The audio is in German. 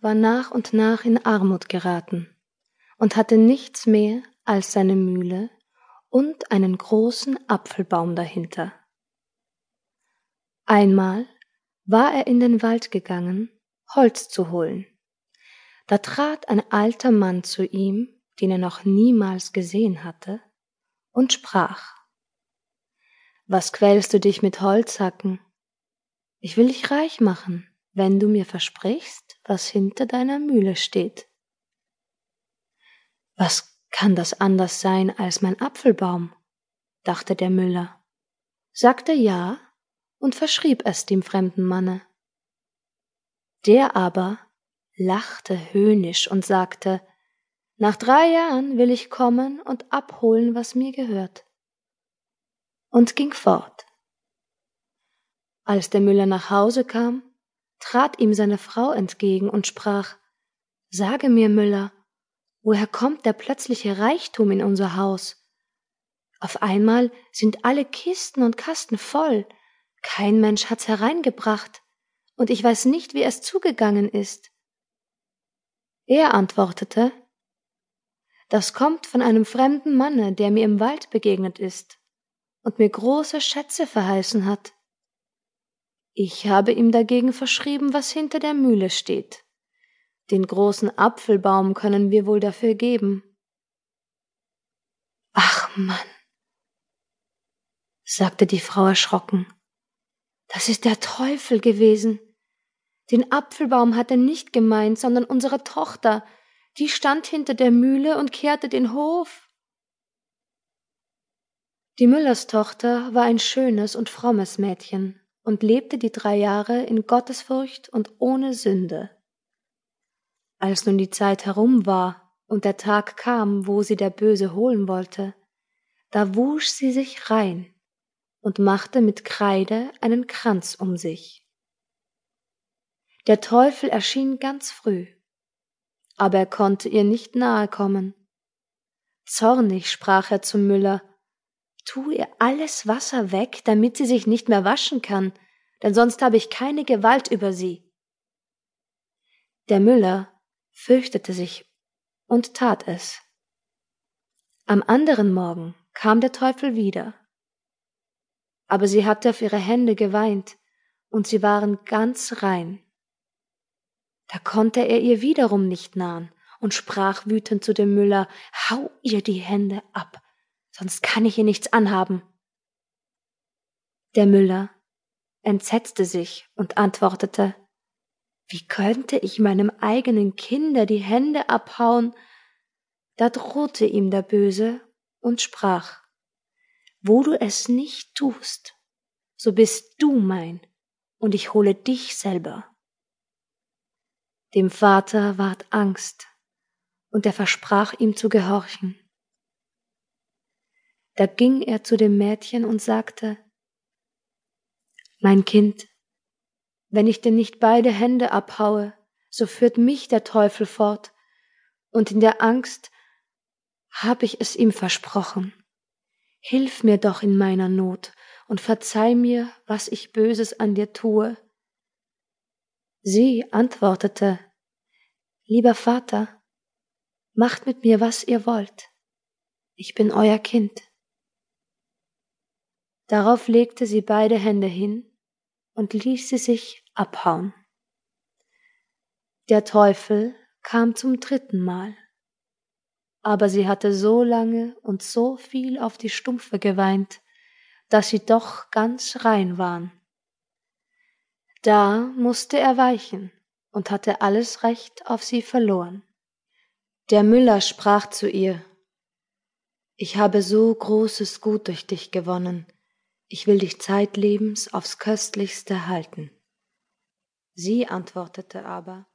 war nach und nach in Armut geraten und hatte nichts mehr als seine Mühle und einen großen Apfelbaum dahinter. Einmal war er in den Wald gegangen, Holz zu holen. Da trat ein alter Mann zu ihm, den er noch niemals gesehen hatte, und sprach Was quälst du dich mit Holzhacken? Ich will dich reich machen, wenn du mir versprichst, was hinter deiner Mühle steht. Was kann das anders sein als mein Apfelbaum? dachte der Müller, sagte ja und verschrieb es dem fremden Manne. Der aber lachte höhnisch und sagte, nach drei Jahren will ich kommen und abholen, was mir gehört. Und ging fort. Als der Müller nach Hause kam, trat ihm seine Frau entgegen und sprach Sage mir, Müller, woher kommt der plötzliche Reichtum in unser Haus? Auf einmal sind alle Kisten und Kasten voll, kein Mensch hat's hereingebracht, und ich weiß nicht, wie es zugegangen ist. Er antwortete Das kommt von einem fremden Manne, der mir im Wald begegnet ist und mir große Schätze verheißen hat. Ich habe ihm dagegen verschrieben, was hinter der Mühle steht. Den großen Apfelbaum können wir wohl dafür geben. Ach Mann, sagte die Frau erschrocken, das ist der Teufel gewesen. Den Apfelbaum hat er nicht gemeint, sondern unsere Tochter, die stand hinter der Mühle und kehrte den Hof. Die Müllerstochter war ein schönes und frommes Mädchen, und lebte die drei Jahre in Gottesfurcht und ohne Sünde. Als nun die Zeit herum war und der Tag kam, wo sie der Böse holen wollte, da wusch sie sich rein und machte mit Kreide einen Kranz um sich. Der Teufel erschien ganz früh, aber er konnte ihr nicht nahe kommen. Zornig sprach er zum Müller, tu ihr alles Wasser weg, damit sie sich nicht mehr waschen kann, denn sonst habe ich keine Gewalt über sie. Der Müller fürchtete sich und tat es. Am anderen Morgen kam der Teufel wieder. Aber sie hatte auf ihre Hände geweint, und sie waren ganz rein. Da konnte er ihr wiederum nicht nahen und sprach wütend zu dem Müller, Hau ihr die Hände ab, sonst kann ich ihr nichts anhaben. Der Müller entsetzte sich und antwortete Wie könnte ich meinem eigenen Kinder die Hände abhauen? Da drohte ihm der Böse und sprach Wo du es nicht tust, so bist du mein, und ich hole dich selber. Dem Vater ward Angst, und er versprach ihm zu gehorchen. Da ging er zu dem Mädchen und sagte, Mein Kind, wenn ich dir nicht beide Hände abhaue, so führt mich der Teufel fort, und in der Angst hab ich es ihm versprochen. Hilf mir doch in meiner Not und verzeih mir, was ich Böses an dir tue. Sie antwortete, Lieber Vater, macht mit mir, was ihr wollt. Ich bin euer Kind. Darauf legte sie beide Hände hin und ließ sie sich abhauen. Der Teufel kam zum dritten Mal, aber sie hatte so lange und so viel auf die Stumpfe geweint, dass sie doch ganz rein waren. Da musste er weichen und hatte alles Recht auf sie verloren. Der Müller sprach zu ihr Ich habe so großes Gut durch dich gewonnen, ich will dich zeitlebens aufs köstlichste halten. Sie antwortete aber